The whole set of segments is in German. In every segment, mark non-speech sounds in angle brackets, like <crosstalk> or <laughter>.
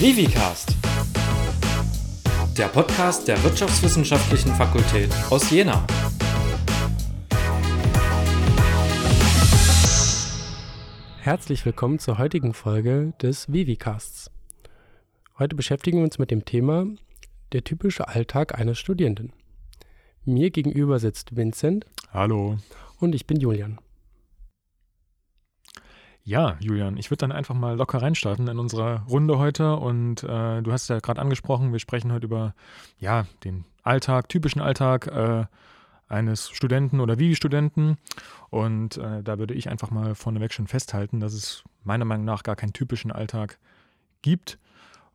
Vivicast, der Podcast der Wirtschaftswissenschaftlichen Fakultät aus Jena. Herzlich willkommen zur heutigen Folge des Vivicasts. Heute beschäftigen wir uns mit dem Thema der typische Alltag eines Studierenden. Mir gegenüber sitzt Vincent. Hallo. Und ich bin Julian. Ja, Julian, ich würde dann einfach mal locker reinstarten in unsere Runde heute. Und äh, du hast ja gerade angesprochen, wir sprechen heute über ja, den Alltag, typischen Alltag äh, eines Studenten oder wie Studenten. Und äh, da würde ich einfach mal vorneweg schon festhalten, dass es meiner Meinung nach gar keinen typischen Alltag gibt.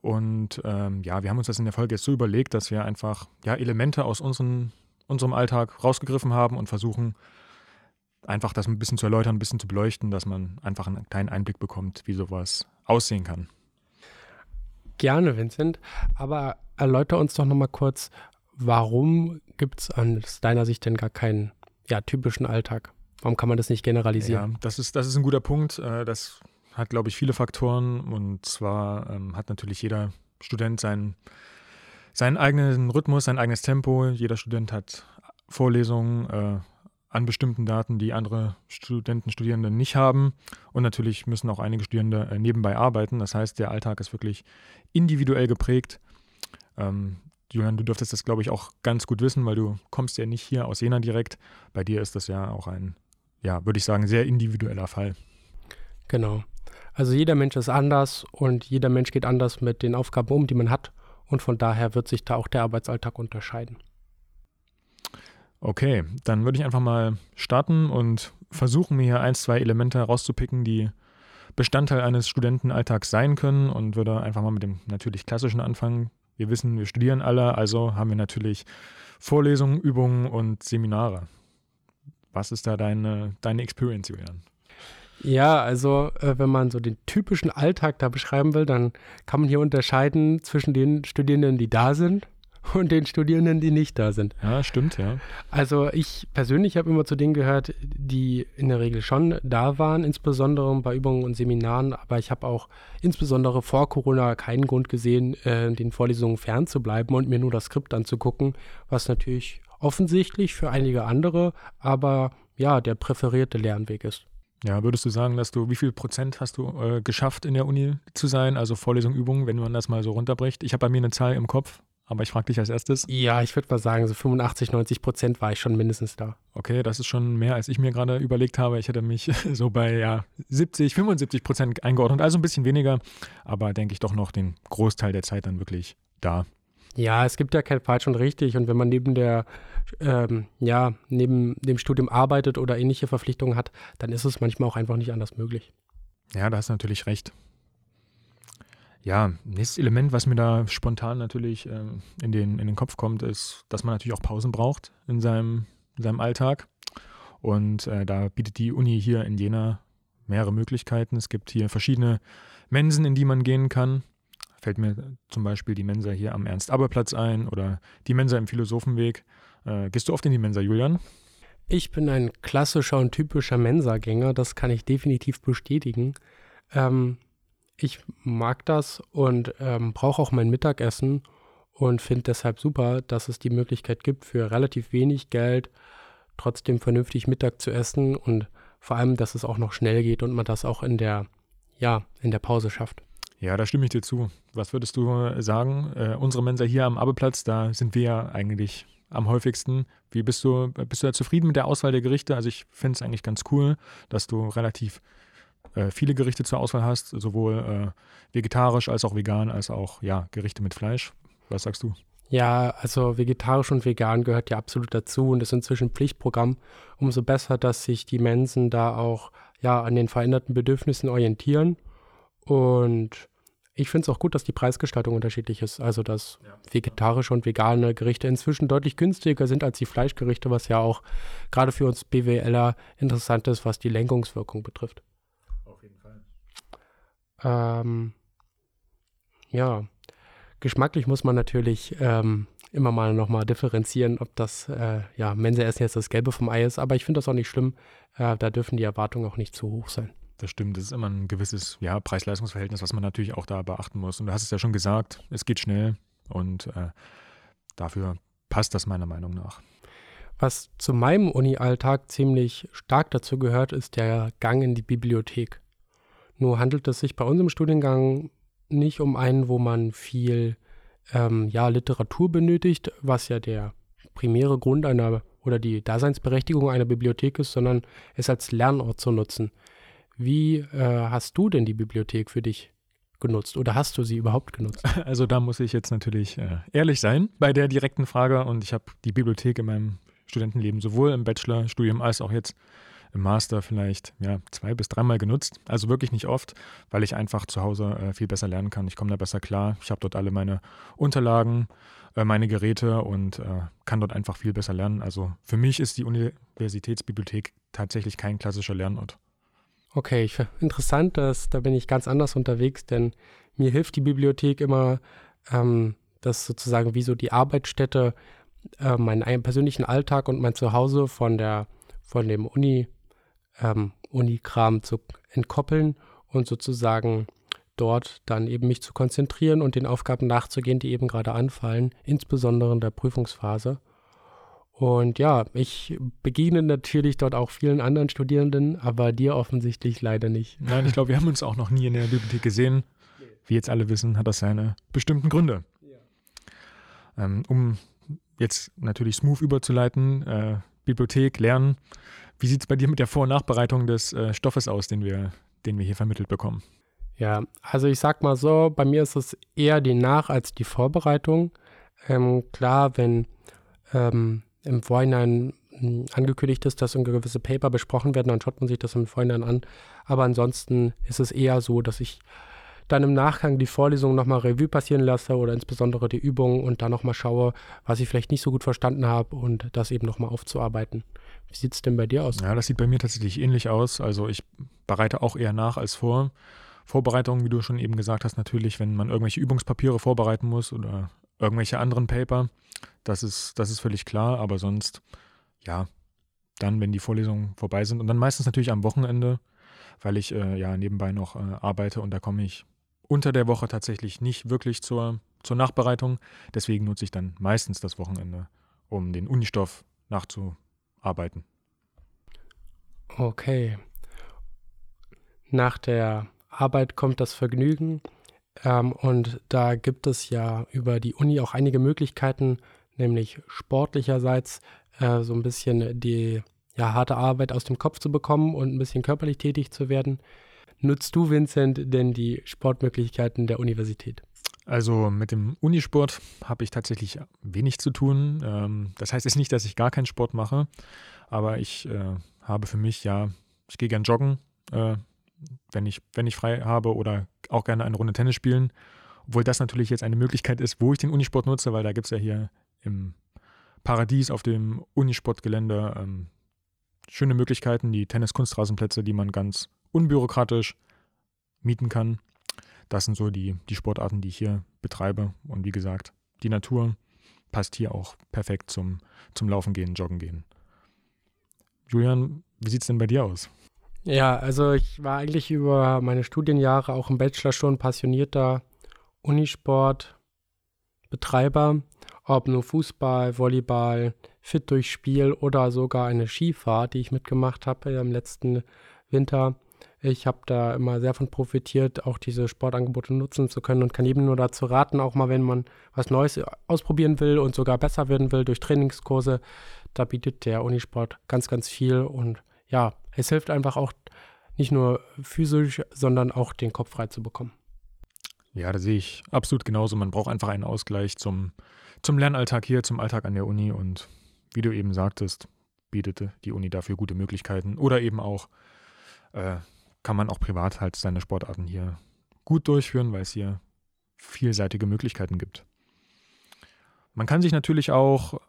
Und ähm, ja, wir haben uns das in der Folge jetzt so überlegt, dass wir einfach ja, Elemente aus unseren, unserem Alltag rausgegriffen haben und versuchen, einfach das ein bisschen zu erläutern, ein bisschen zu beleuchten, dass man einfach einen kleinen Einblick bekommt, wie sowas aussehen kann. Gerne, Vincent. Aber erläuter uns doch nochmal kurz, warum gibt es aus deiner Sicht denn gar keinen ja, typischen Alltag? Warum kann man das nicht generalisieren? Ja, das ist, das ist ein guter Punkt. Äh, das hat, glaube ich, viele Faktoren. Und zwar ähm, hat natürlich jeder Student seinen, seinen eigenen Rhythmus, sein eigenes Tempo. Jeder Student hat Vorlesungen, äh, an bestimmten Daten, die andere Studenten, Studierende nicht haben. Und natürlich müssen auch einige Studierende äh, nebenbei arbeiten. Das heißt, der Alltag ist wirklich individuell geprägt. Ähm, Julian, du dürftest das, glaube ich, auch ganz gut wissen, weil du kommst ja nicht hier aus Jena direkt. Bei dir ist das ja auch ein, ja, würde ich sagen, sehr individueller Fall. Genau. Also jeder Mensch ist anders und jeder Mensch geht anders mit den Aufgaben um, die man hat. Und von daher wird sich da auch der Arbeitsalltag unterscheiden. Okay, dann würde ich einfach mal starten und versuchen, mir hier ein, zwei Elemente herauszupicken, die Bestandteil eines Studentenalltags sein können und würde einfach mal mit dem natürlich klassischen anfangen. Wir wissen, wir studieren alle, also haben wir natürlich Vorlesungen, Übungen und Seminare. Was ist da deine, deine Experience, Julian? Ja, also äh, wenn man so den typischen Alltag da beschreiben will, dann kann man hier unterscheiden zwischen den Studierenden, die da sind <laughs> und den Studierenden, die nicht da sind. Ja, stimmt, ja. Also ich persönlich habe immer zu denen gehört, die in der Regel schon da waren, insbesondere bei Übungen und Seminaren, aber ich habe auch insbesondere vor Corona keinen Grund gesehen, äh, den Vorlesungen fernzubleiben und mir nur das Skript anzugucken, was natürlich offensichtlich für einige andere, aber ja, der präferierte Lernweg ist. Ja, würdest du sagen, dass du, wie viel Prozent hast du äh, geschafft, in der Uni zu sein? Also Vorlesung, Übung, wenn man das mal so runterbricht? Ich habe bei mir eine Zahl im Kopf. Aber ich frage dich als erstes. Ja, ich würde mal sagen, so 85, 90 Prozent war ich schon mindestens da. Okay, das ist schon mehr, als ich mir gerade überlegt habe. Ich hätte mich <laughs> so bei ja, 70, 75 Prozent eingeordnet, also ein bisschen weniger, aber denke ich doch noch den Großteil der Zeit dann wirklich da. Ja, es gibt ja kein falsch und richtig. Und wenn man neben der, ähm, ja, neben dem Studium arbeitet oder ähnliche Verpflichtungen hat, dann ist es manchmal auch einfach nicht anders möglich. Ja, da hast du natürlich recht. Ja, nächstes Element, was mir da spontan natürlich äh, in, den, in den Kopf kommt, ist, dass man natürlich auch Pausen braucht in seinem, in seinem Alltag. Und äh, da bietet die Uni hier in Jena mehrere Möglichkeiten. Es gibt hier verschiedene Mensen, in die man gehen kann. Fällt mir zum Beispiel die Mensa hier am Ernst-Aber-Platz ein oder die Mensa im Philosophenweg. Äh, gehst du oft in die Mensa, Julian? Ich bin ein klassischer und typischer Mensagänger, das kann ich definitiv bestätigen. Ähm, ich mag das und ähm, brauche auch mein Mittagessen und finde deshalb super, dass es die Möglichkeit gibt, für relativ wenig Geld trotzdem vernünftig Mittag zu essen und vor allem, dass es auch noch schnell geht und man das auch in der, ja, in der Pause schafft. Ja, da stimme ich dir zu. Was würdest du sagen? Äh, unsere Mensa hier am Abeplatz, da sind wir ja eigentlich am häufigsten. Wie bist du, bist du da zufrieden mit der Auswahl der Gerichte? Also ich finde es eigentlich ganz cool, dass du relativ äh, viele Gerichte zur Auswahl hast, sowohl äh, vegetarisch als auch vegan, als auch ja, Gerichte mit Fleisch. Was sagst du? Ja, also vegetarisch und vegan gehört ja absolut dazu und ist inzwischen Pflichtprogramm. Umso besser, dass sich die Mensen da auch ja an den veränderten Bedürfnissen orientieren. Und ich finde es auch gut, dass die Preisgestaltung unterschiedlich ist. Also, dass vegetarische und vegane Gerichte inzwischen deutlich günstiger sind als die Fleischgerichte, was ja auch gerade für uns BWLer interessant ist, was die Lenkungswirkung betrifft. Ähm, ja, geschmacklich muss man natürlich ähm, immer mal nochmal differenzieren, ob das, äh, ja, Mensa-Essen jetzt das Gelbe vom Ei ist, aber ich finde das auch nicht schlimm. Äh, da dürfen die Erwartungen auch nicht zu hoch sein. Das stimmt, das ist immer ein gewisses ja, Preis-Leistungs-Verhältnis, was man natürlich auch da beachten muss. Und du hast es ja schon gesagt, es geht schnell und äh, dafür passt das meiner Meinung nach. Was zu meinem Uni-Alltag ziemlich stark dazu gehört, ist der Gang in die Bibliothek. Nur handelt es sich bei unserem Studiengang nicht um einen, wo man viel ähm, ja, Literatur benötigt, was ja der primäre Grund einer oder die Daseinsberechtigung einer Bibliothek ist, sondern es als Lernort zu nutzen. Wie äh, hast du denn die Bibliothek für dich genutzt oder hast du sie überhaupt genutzt? <laughs> Also da muss ich jetzt natürlich äh, ehrlich sein bei der direkten Frage und ich habe die Bibliothek in meinem Studentenleben sowohl im Bachelorstudium als auch jetzt im Master vielleicht ja, zwei bis dreimal genutzt. Also wirklich nicht oft, weil ich einfach zu Hause äh, viel besser lernen kann. Ich komme da besser klar. Ich habe dort alle meine Unterlagen, äh, meine Geräte und äh, kann dort einfach viel besser lernen. Also für mich ist die Universitätsbibliothek tatsächlich kein klassischer Lernort. Okay, ich, interessant, dass, da bin ich ganz anders unterwegs, denn mir hilft die Bibliothek immer, ähm, das sozusagen wie so die Arbeitsstätte, äh, meinen persönlichen Alltag und mein Zuhause von der, von dem Uni, ähm, Unikram zu entkoppeln und sozusagen dort dann eben mich zu konzentrieren und den Aufgaben nachzugehen, die eben gerade anfallen, insbesondere in der Prüfungsphase. Und ja, ich begegne natürlich dort auch vielen anderen Studierenden, aber dir offensichtlich leider nicht. <laughs> Nein, ich glaube, wir haben uns auch noch nie in der Bibliothek gesehen. Wie jetzt alle wissen, hat das seine bestimmten Gründe. Ähm, um jetzt natürlich smooth überzuleiten, äh, Bibliothek, Lernen. Wie sieht es bei dir mit der Vor- und Nachbereitung des äh, Stoffes aus, den wir, den wir hier vermittelt bekommen? Ja, also ich sag mal so, bei mir ist es eher die Nach- als die Vorbereitung. Ähm, klar, wenn ähm, im Vorhinein hm, angekündigt ist, dass gewisse Paper besprochen werden, dann schaut man sich das im Vorhinein an. Aber ansonsten ist es eher so, dass ich dann im Nachgang die Vorlesung nochmal Revue passieren lasse oder insbesondere die Übungen und dann nochmal schaue, was ich vielleicht nicht so gut verstanden habe und das eben nochmal aufzuarbeiten. Wie sieht es denn bei dir aus? Ja, das sieht bei mir tatsächlich ähnlich aus. Also ich bereite auch eher nach als vor. Vorbereitung, wie du schon eben gesagt hast, natürlich, wenn man irgendwelche Übungspapiere vorbereiten muss oder irgendwelche anderen Paper. Das ist, das ist völlig klar, aber sonst, ja, dann, wenn die Vorlesungen vorbei sind und dann meistens natürlich am Wochenende, weil ich äh, ja nebenbei noch äh, arbeite und da komme ich unter der Woche tatsächlich nicht wirklich zur, zur Nachbereitung. Deswegen nutze ich dann meistens das Wochenende, um den Unistoff nachzuarbeiten. Okay. Nach der Arbeit kommt das Vergnügen. Ähm, und da gibt es ja über die Uni auch einige Möglichkeiten, nämlich sportlicherseits äh, so ein bisschen die ja, harte Arbeit aus dem Kopf zu bekommen und ein bisschen körperlich tätig zu werden. Nutzt du, Vincent, denn die Sportmöglichkeiten der Universität? Also mit dem Unisport habe ich tatsächlich wenig zu tun. Ähm, das heißt jetzt nicht, dass ich gar keinen Sport mache, aber ich äh, habe für mich ja, ich gehe gern joggen, äh, wenn ich, wenn ich frei habe oder auch gerne eine Runde Tennis spielen. Obwohl das natürlich jetzt eine Möglichkeit ist, wo ich den Unisport nutze, weil da gibt es ja hier im Paradies auf dem Unisportgelände ähm, schöne Möglichkeiten, die Tennis-Kunstrasenplätze, die man ganz unbürokratisch mieten kann. Das sind so die, die Sportarten, die ich hier betreibe. Und wie gesagt, die Natur passt hier auch perfekt zum, zum Laufen gehen, Joggen gehen. Julian, wie sieht es denn bei dir aus? Ja, also ich war eigentlich über meine Studienjahre auch im Bachelor schon passionierter Unisport-Betreiber, ob nur Fußball, Volleyball, Fit durch Spiel oder sogar eine Skifahrt, die ich mitgemacht habe im letzten Winter. Ich habe da immer sehr von profitiert, auch diese Sportangebote nutzen zu können und kann jedem nur dazu raten, auch mal wenn man was Neues ausprobieren will und sogar besser werden will durch Trainingskurse, da bietet der Unisport ganz, ganz viel und ja, es hilft einfach auch nicht nur physisch, sondern auch den Kopf frei zu bekommen. Ja, da sehe ich absolut genauso. Man braucht einfach einen Ausgleich zum, zum Lernalltag hier, zum Alltag an der Uni und wie du eben sagtest, bietet die Uni dafür gute Möglichkeiten oder eben auch äh, kann man auch privat halt seine Sportarten hier gut durchführen, weil es hier vielseitige Möglichkeiten gibt. Man kann sich natürlich auch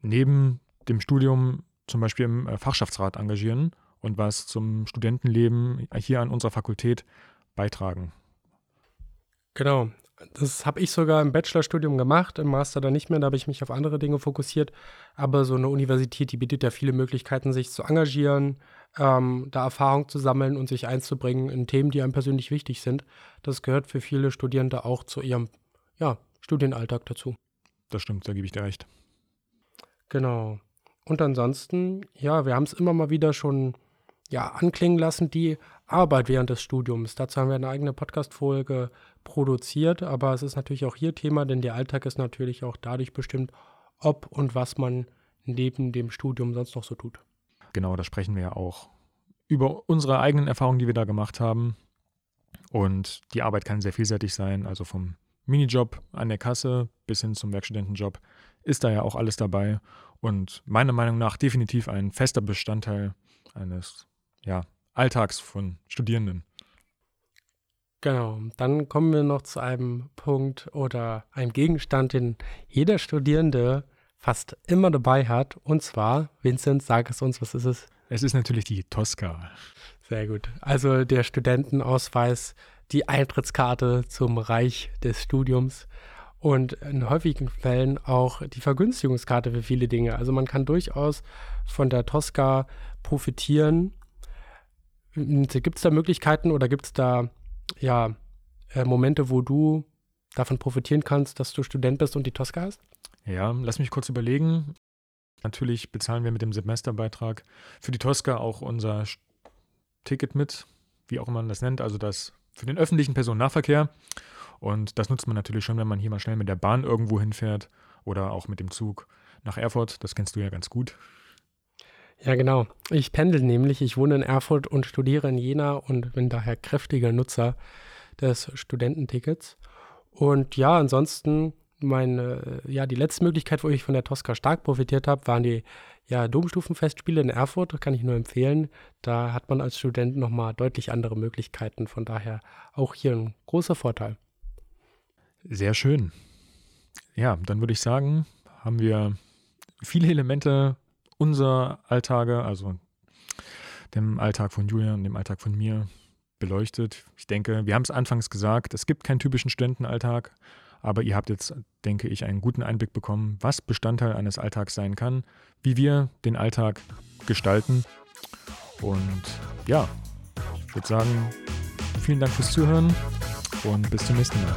neben dem Studium zum Beispiel im äh, Fachschaftsrat engagieren und was zum Studentenleben hier an unserer Fakultät beitragen. Genau. Das habe ich sogar im Bachelorstudium gemacht, im Master dann nicht mehr, da habe ich mich auf andere Dinge fokussiert. Aber so eine Universität, die bietet ja viele Möglichkeiten, sich zu engagieren, ähm, da Erfahrung zu sammeln und sich einzubringen in Themen, die einem persönlich wichtig sind. Das gehört für viele Studierende auch zu ihrem ja, Studienalltag dazu. Das stimmt, da gebe ich dir recht. Genau. Und ansonsten, ja, wir haben es immer mal wieder schon ja, anklingen lassen, die Arbeit während des Studiums. Dazu haben wir eine eigene Podcast-Folge produziert, aber es ist natürlich auch hier Thema, denn der Alltag ist natürlich auch dadurch bestimmt, ob und was man neben dem Studium sonst noch so tut. Genau, da sprechen wir ja auch über unsere eigenen Erfahrungen, die wir da gemacht haben. Und die Arbeit kann sehr vielseitig sein, also vom Minijob an der Kasse bis hin zum Werkstudentenjob ist da ja auch alles dabei und meiner Meinung nach definitiv ein fester Bestandteil eines ja, Alltags von Studierenden. Genau, dann kommen wir noch zu einem Punkt oder einem Gegenstand, den jeder Studierende fast immer dabei hat. Und zwar, Vincent, sag es uns, was ist es? Es ist natürlich die Tosca. Sehr gut. Also der Studentenausweis, die Eintrittskarte zum Reich des Studiums und in häufigen Fällen auch die Vergünstigungskarte für viele Dinge. Also man kann durchaus von der Tosca profitieren. Gibt es da Möglichkeiten oder gibt es da ja äh, Momente, wo du davon profitieren kannst, dass du Student bist und die Tosca hast? Ja, lass mich kurz überlegen. Natürlich bezahlen wir mit dem Semesterbeitrag für die Tosca auch unser Ticket mit, wie auch immer man das nennt, also das für den öffentlichen Personennahverkehr. Und das nutzt man natürlich schon, wenn man hier mal schnell mit der Bahn irgendwo hinfährt oder auch mit dem Zug nach Erfurt. Das kennst du ja ganz gut. Ja, genau. Ich pendel nämlich. Ich wohne in Erfurt und studiere in Jena und bin daher kräftiger Nutzer des Studententickets. Und ja, ansonsten meine, ja, die letzte Möglichkeit, wo ich von der Tosca stark profitiert habe, waren die ja, Domstufenfestspiele in Erfurt. Kann ich nur empfehlen. Da hat man als Student nochmal deutlich andere Möglichkeiten. Von daher auch hier ein großer Vorteil. Sehr schön. Ja, dann würde ich sagen, haben wir viele Elemente unserer Alltage, also dem Alltag von Julian und dem Alltag von mir beleuchtet. Ich denke, wir haben es anfangs gesagt, es gibt keinen typischen Studentenalltag, aber ihr habt jetzt, denke ich, einen guten Einblick bekommen, was Bestandteil eines Alltags sein kann, wie wir den Alltag gestalten. Und ja, ich würde sagen, vielen Dank fürs Zuhören und bis zum nächsten Mal.